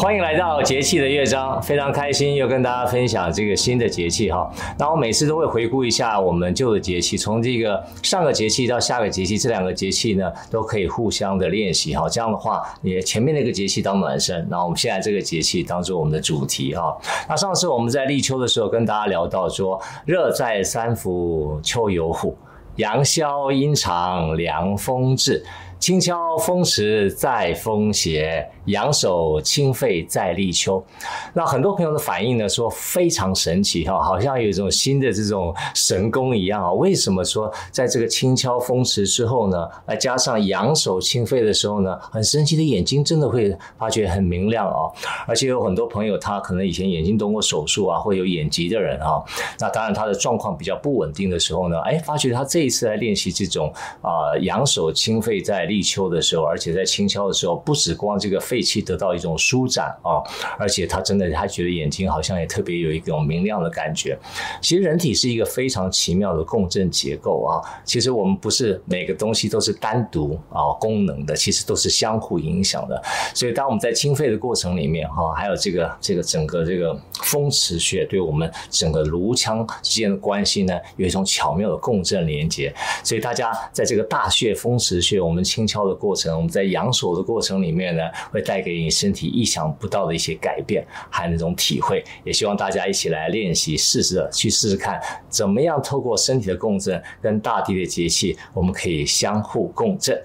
欢迎来到节气的乐章，非常开心又跟大家分享这个新的节气哈。那我每次都会回顾一下我们旧的节气，从这个上个节气到下个节气，这两个节气呢都可以互相的练习哈。这样的话，你前面那个节气当暖身，那我们现在这个节气当做我们的主题哈。那上次我们在立秋的时候跟大家聊到说，热在三伏秋有虎，阳消阴长凉风至，轻敲风池在风邪。阳手清肺在立秋，那很多朋友的反应呢，说非常神奇哈，好像有一种新的这种神功一样啊。为什么说在这个轻敲风池之后呢，再加上阳手清肺的时候呢，很神奇的眼睛真的会发觉很明亮啊。而且有很多朋友他可能以前眼睛动过手术啊，会有眼疾的人啊，那当然他的状况比较不稳定的时候呢，哎，发觉他这一次来练习这种啊阳手清肺在立秋的时候，而且在轻敲的时候，不止光这个。肺气得到一种舒展啊，而且他真的他觉得眼睛好像也特别有一种明亮的感觉。其实人体是一个非常奇妙的共振结构啊。其实我们不是每个东西都是单独啊功能的，其实都是相互影响的。所以当我们在清肺的过程里面哈，还有这个这个整个这个风池穴对我们整个颅腔之间的关系呢，有一种巧妙的共振连接。所以大家在这个大穴风池穴，我们清轻敲的过程，我们在阳手的过程里面呢，会。带给你身体意想不到的一些改变，还有那种体会，也希望大家一起来练习，试着去试试看，怎么样透过身体的共振跟大地的节气，我们可以相互共振。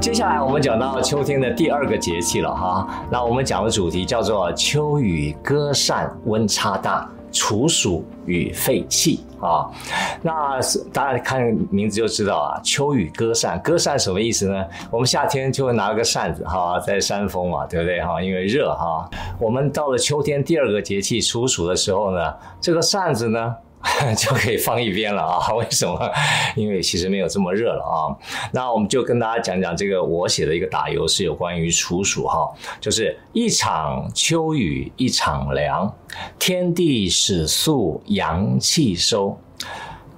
接下来我们讲到秋天的第二个节气了哈，那我们讲的主题叫做秋雨歌扇温差大。处暑与肺气啊，那大家看名字就知道啊。秋雨歌扇，歌扇什么意思呢？我们夏天就会拿个扇子哈，在扇风嘛，对不对哈？因为热哈。我们到了秋天第二个节气处暑的时候呢，这个扇子呢。就可以放一边了啊？为什么？因为其实没有这么热了啊。那我们就跟大家讲讲这个我写的一个打油诗，有关于处暑哈，就是一场秋雨一场凉，天地始肃阳气收，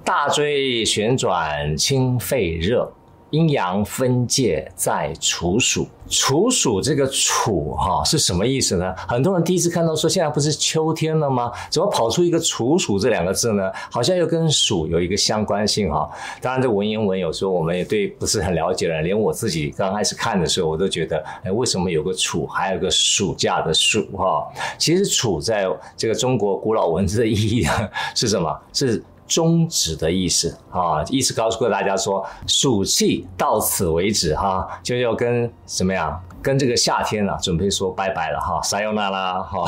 大椎旋转清肺热。阴阳分界在处暑，处暑这个处哈是什么意思呢？很多人第一次看到说，现在不是秋天了吗？怎么跑出一个处暑这两个字呢？好像又跟暑有一个相关性哈。当然，这文言文有时候我们也对不是很了解了，连我自己刚开始看的时候，我都觉得，哎，为什么有个处，还有个暑假的暑哈？其实处在这个中国古老文字的意义呢是什么？是。终止的意思啊，意思告诉过大家说，暑气到此为止哈，就要跟怎么样，跟这个夏天啊，准备说拜拜了哈，撒由那拉哈。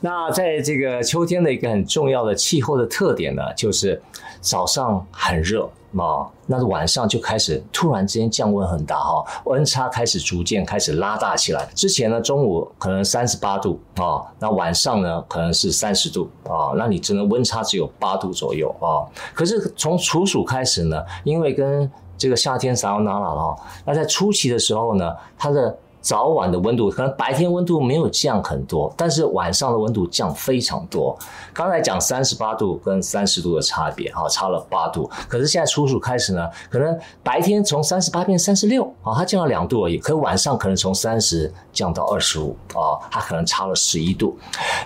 那在这个秋天的一个很重要的气候的特点呢，就是早上很热。啊，那晚上就开始突然之间降温很大哈，温差开始逐渐开始拉大起来。之前呢，中午可能三十八度啊，那晚上呢可能是三十度啊，那你只能温差只有八度左右啊。可是从处暑开始呢，因为跟这个夏天撒由那拉了，那在初期的时候呢，它的。早晚的温度可能白天温度没有降很多，但是晚上的温度降非常多。刚才讲三十八度跟三十度的差别，哈，差了八度。可是现在处暑开始呢，可能白天从三十八变三十六，啊，它降了两度而已。可晚上可能从三十降到二十五，啊，它可能差了十一度。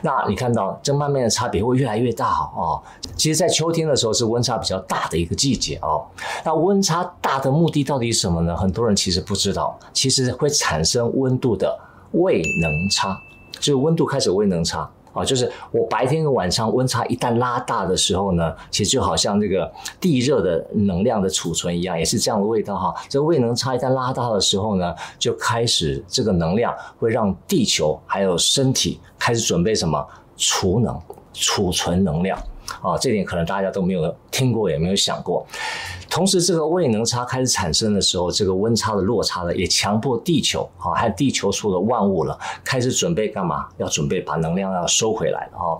那你看到这慢慢的差别会越来越大，啊。其实，在秋天的时候是温差比较大的一个季节，啊。那温差大的目的到底是什么呢？很多人其实不知道，其实会产生。温度的位能差，就是温度开始位能差啊，就是我白天和晚上温差一旦拉大的时候呢，其实就好像这个地热的能量的储存一样，也是这样的味道哈。这个位能差一旦拉大的时候呢，就开始这个能量会让地球还有身体开始准备什么储能、储存能量。啊，这点可能大家都没有听过，也没有想过。同时，这个位能差开始产生的时候，这个温差的落差呢，也强迫地球啊，还有地球处的万物了，开始准备干嘛？要准备把能量要收回来了啊。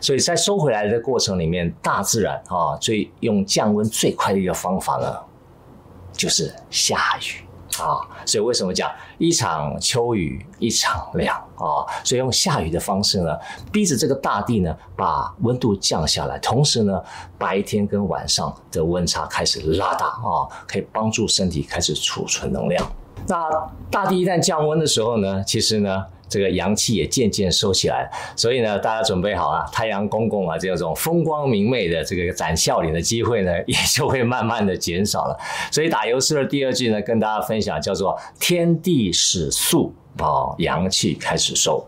所以在收回来的过程里面，大自然啊，最用降温最快的一个方法呢，就是下雨。啊，所以为什么讲一场秋雨一场凉啊？所以用下雨的方式呢，逼着这个大地呢，把温度降下来，同时呢，白天跟晚上的温差开始拉大啊，可以帮助身体开始储存能量。那大地一旦降温的时候呢，其实呢。这个阳气也渐渐收起来，所以呢，大家准备好啊，太阳公公啊，这种风光明媚的这个展笑脸的机会呢，也就会慢慢的减少了。所以打油诗的第二句呢，跟大家分享叫做“天地始肃，哦，阳气开始收”。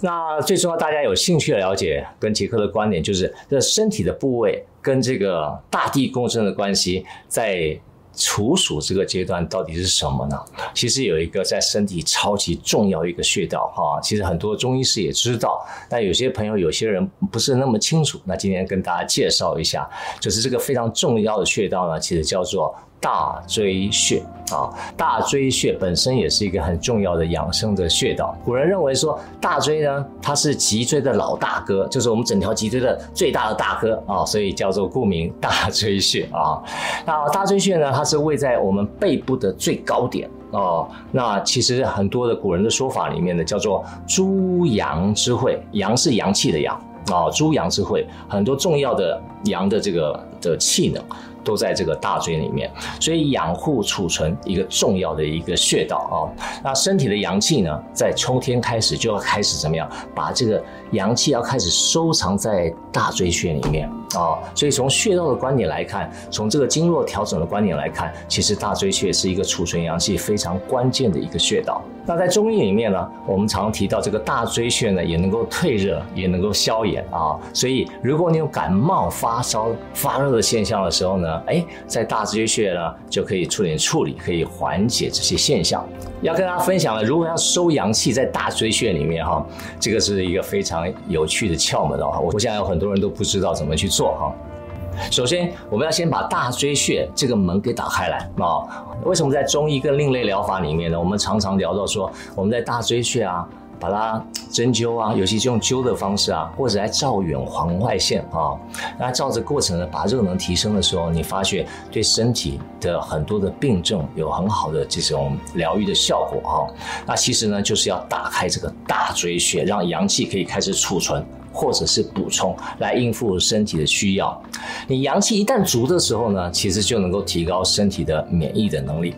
那最重要，大家有兴趣的了解跟杰克的观点，就是这身体的部位跟这个大地共生的关系，在。处暑这个阶段到底是什么呢？其实有一个在身体超级重要一个穴道哈，其实很多中医师也知道，但有些朋友有些人不是那么清楚。那今天跟大家介绍一下，就是这个非常重要的穴道呢，其实叫做。大椎穴啊，大椎穴本身也是一个很重要的养生的穴道。古人认为说，大椎呢，它是脊椎的老大哥，就是我们整条脊椎的最大的大哥啊，所以叫做顾名大椎穴啊。那大椎穴呢，它是位在我们背部的最高点哦。那其实很多的古人的说法里面呢，叫做诸阳之会，阳是阳气的阳啊，诸阳之会，很多重要的阳的这个的气能。都在这个大椎里面，所以养护储存一个重要的一个穴道啊。那身体的阳气呢，在秋天开始就要开始怎么样？把这个阳气要开始收藏在大椎穴里面啊。所以从穴道的观点来看，从这个经络调整的观点来看，其实大椎穴是一个储存阳气非常关键的一个穴道。那在中医里面呢，我们常提到这个大椎穴呢，也能够退热，也能够消炎啊。所以如果你有感冒、发烧、发热的现象的时候呢，哎，在大椎穴呢就可以处理处理，可以缓解这些现象。要跟大家分享了，如果要收阳气在大椎穴里面哈，这个是一个非常有趣的窍门哦。我想有很多人都不知道怎么去做哈。首先，我们要先把大椎穴这个门给打开来啊。为什么在中医跟另类疗法里面呢？我们常常聊到说，我们在大椎穴啊，把它针灸啊，尤其是用灸的方式啊，或者来照远红外线啊，那照着过程呢，把热能提升的时候，你发现对身体的很多的病症有很好的这种疗愈的效果啊。那其实呢，就是要打开这个大椎穴，让阳气可以开始储存。或者是补充来应付身体的需要，你阳气一旦足的时候呢，其实就能够提高身体的免疫的能力。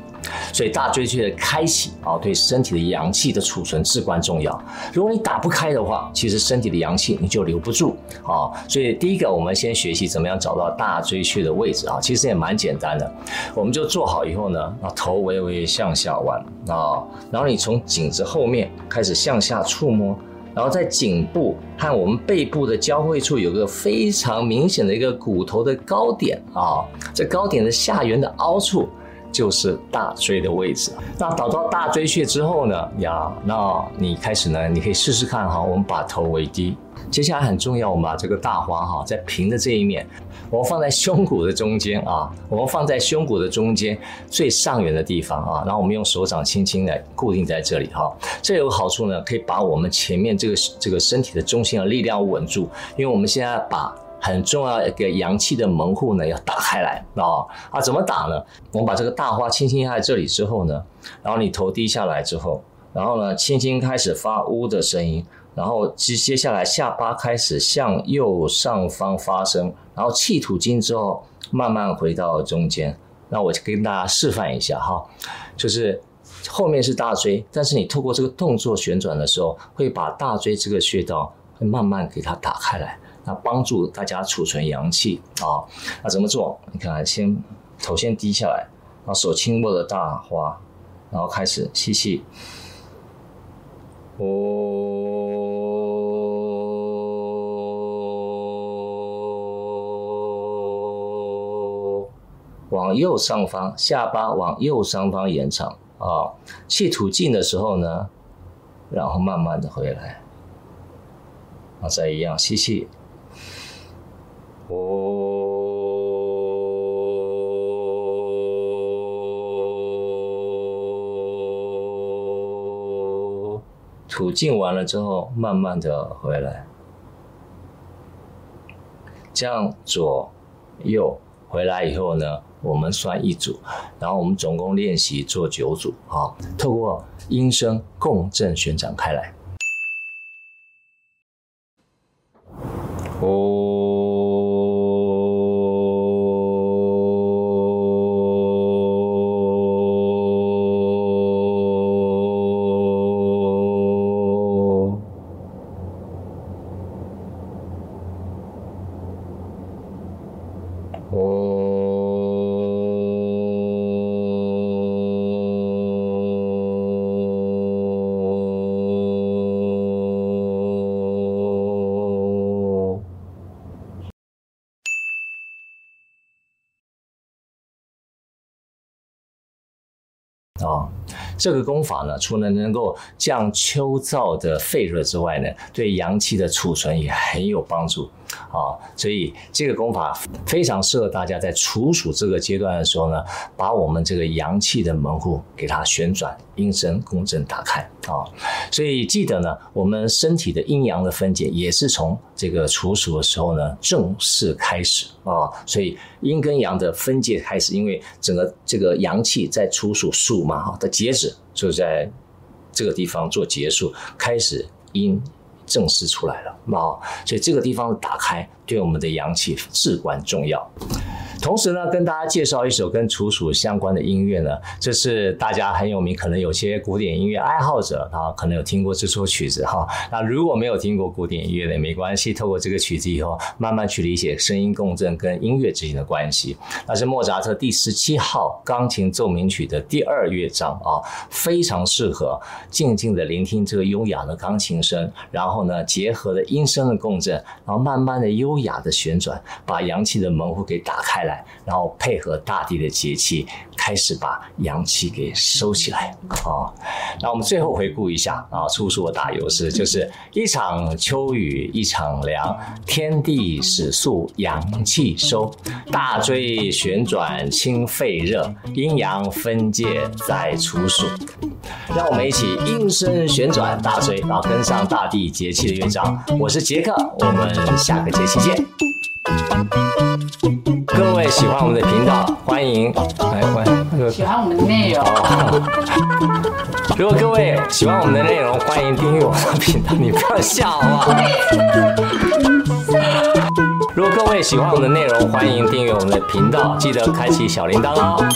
所以大椎穴的开启啊，对身体的阳气的储存至关重要。如果你打不开的话，其实身体的阳气你就留不住啊。所以第一个，我们先学习怎么样找到大椎穴的位置啊，其实也蛮简单的。我们就做好以后呢，那头微微向下弯啊，然后你从颈子后面开始向下触摸。然后在颈部和我们背部的交汇处有个非常明显的一个骨头的高点啊，这高点的下缘的凹处就是大椎的位置。那找到大椎穴之后呢，呀，那你开始呢，你可以试试看哈，我们把头微低。接下来很重要，我们把这个大花哈在平的这一面，我们放在胸骨的中间啊，我们放在胸骨的中间最上缘的地方啊，然后我们用手掌轻轻的固定在这里哈。这有个好处呢，可以把我们前面这个这个身体的中心的力量稳住，因为我们现在把很重要一个阳气的门户呢要打开来啊啊，怎么打呢？我们把这个大花轻轻压在这里之后呢，然后你头低下来之后，然后呢轻轻开始发呜的声音。然后接接下来下巴开始向右上方发声，然后气吐尽之后慢慢回到中间。那我就跟大家示范一下哈，就是后面是大椎，但是你透过这个动作旋转的时候，会把大椎这个穴道会慢慢给它打开来，那帮助大家储存阳气啊。那怎么做？你看，先头先低下来，然后手轻握着大花，然后开始吸气，哦。往右上方，下巴往右上方延长啊，气吐尽的时候呢，然后慢慢的回来，啊，再一样吸气，吐尽完了之后，慢慢的回来，这样左右回来以后呢。我们算一组，然后我们总共练习做九组啊，透过音声共振旋展开来。哦，这个功法呢，除了能够降秋燥的肺热之外呢，对阳气的储存也很有帮助。啊，所以这个功法非常适合大家在处暑这个阶段的时候呢，把我们这个阳气的门户给它旋转，音声共振打开啊。所以记得呢，我们身体的阴阳的分解也是从这个处暑的时候呢正式开始啊。所以阴跟阳的分界开始，因为整个这个阳气在处暑暑嘛哈的截止就在这个地方做结束，开始阴。正式出来了，啊，所以这个地方打开对我们的阳气至关重要。同时呢，跟大家介绍一首跟楚楚相关的音乐呢，这是大家很有名，可能有些古典音乐爱好者啊，可能有听过这首曲子哈。那如果没有听过古典音乐的也没关系，透过这个曲子以后，慢慢去理解声音共振跟音乐之间的关系。那是莫扎特第十七号钢琴奏鸣曲的第二乐章啊，非常适合静静的聆听这个优雅的钢琴声，然后呢，结合了音声的共振，然后慢慢的优雅的旋转，把阳气的门户给打开了来。然后配合大地的节气，开始把阳气给收起来啊。那我们最后回顾一下啊，处暑的打油诗就是一场秋雨一场凉，天地始肃阳气收，大椎旋转清肺热，阴阳分界在处暑。让我们一起音声旋转大椎，然后跟上大地节气的乐章。我是杰克，我们下个节气见。各位喜欢我们的频道，欢迎来欢迎。喜欢我们的内容。如果各位喜欢我们的内容，欢迎订阅我们的频道。你不要笑啊！如果各位喜欢我们的内容，欢迎订阅我们的频道，记得开启小铃铛哦。